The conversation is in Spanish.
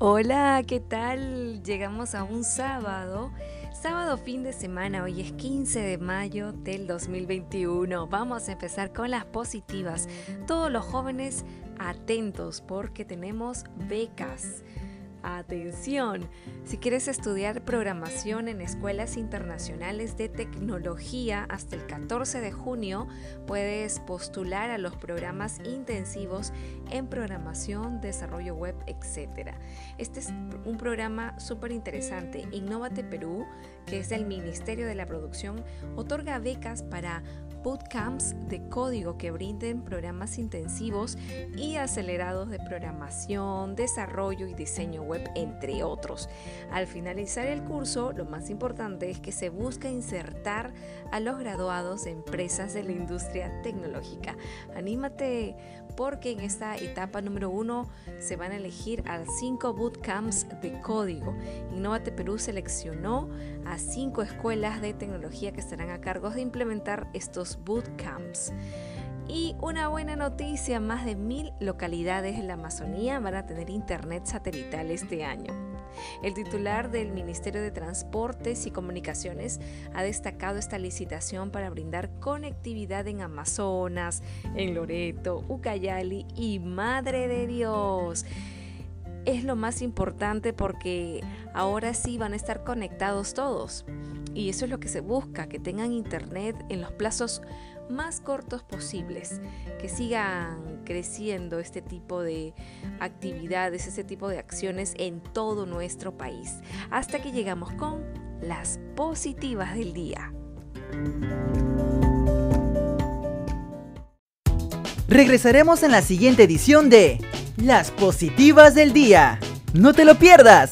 Hola, ¿qué tal? Llegamos a un sábado Sábado fin de semana, hoy es 15 de mayo del 2021. Vamos a empezar con las positivas. Todos los jóvenes atentos porque tenemos becas. Atención, si quieres estudiar programación en escuelas internacionales de tecnología hasta el 14 de junio, puedes postular a los programas intensivos en programación, desarrollo web, etc. Este es un programa súper interesante. Innovate Perú, que es del Ministerio de la Producción, otorga becas para bootcamps de código que brinden programas intensivos y acelerados de programación, desarrollo y diseño web, entre otros. Al finalizar el curso, lo más importante es que se busca insertar a los graduados de empresas de la industria tecnológica. Anímate porque en esta etapa número uno se van a elegir a cinco bootcamps de código. Innovate Perú seleccionó a cinco escuelas de tecnología que estarán a cargo de implementar estos bootcamps. Y una buena noticia, más de mil localidades en la Amazonía van a tener internet satelital este año. El titular del Ministerio de Transportes y Comunicaciones ha destacado esta licitación para brindar conectividad en Amazonas, en Loreto, Ucayali y Madre de Dios es lo más importante porque ahora sí van a estar conectados todos. Y eso es lo que se busca, que tengan internet en los plazos más cortos posibles, que sigan creciendo este tipo de actividades, este tipo de acciones en todo nuestro país, hasta que llegamos con las positivas del día. Regresaremos en la siguiente edición de Las positivas del día. No te lo pierdas.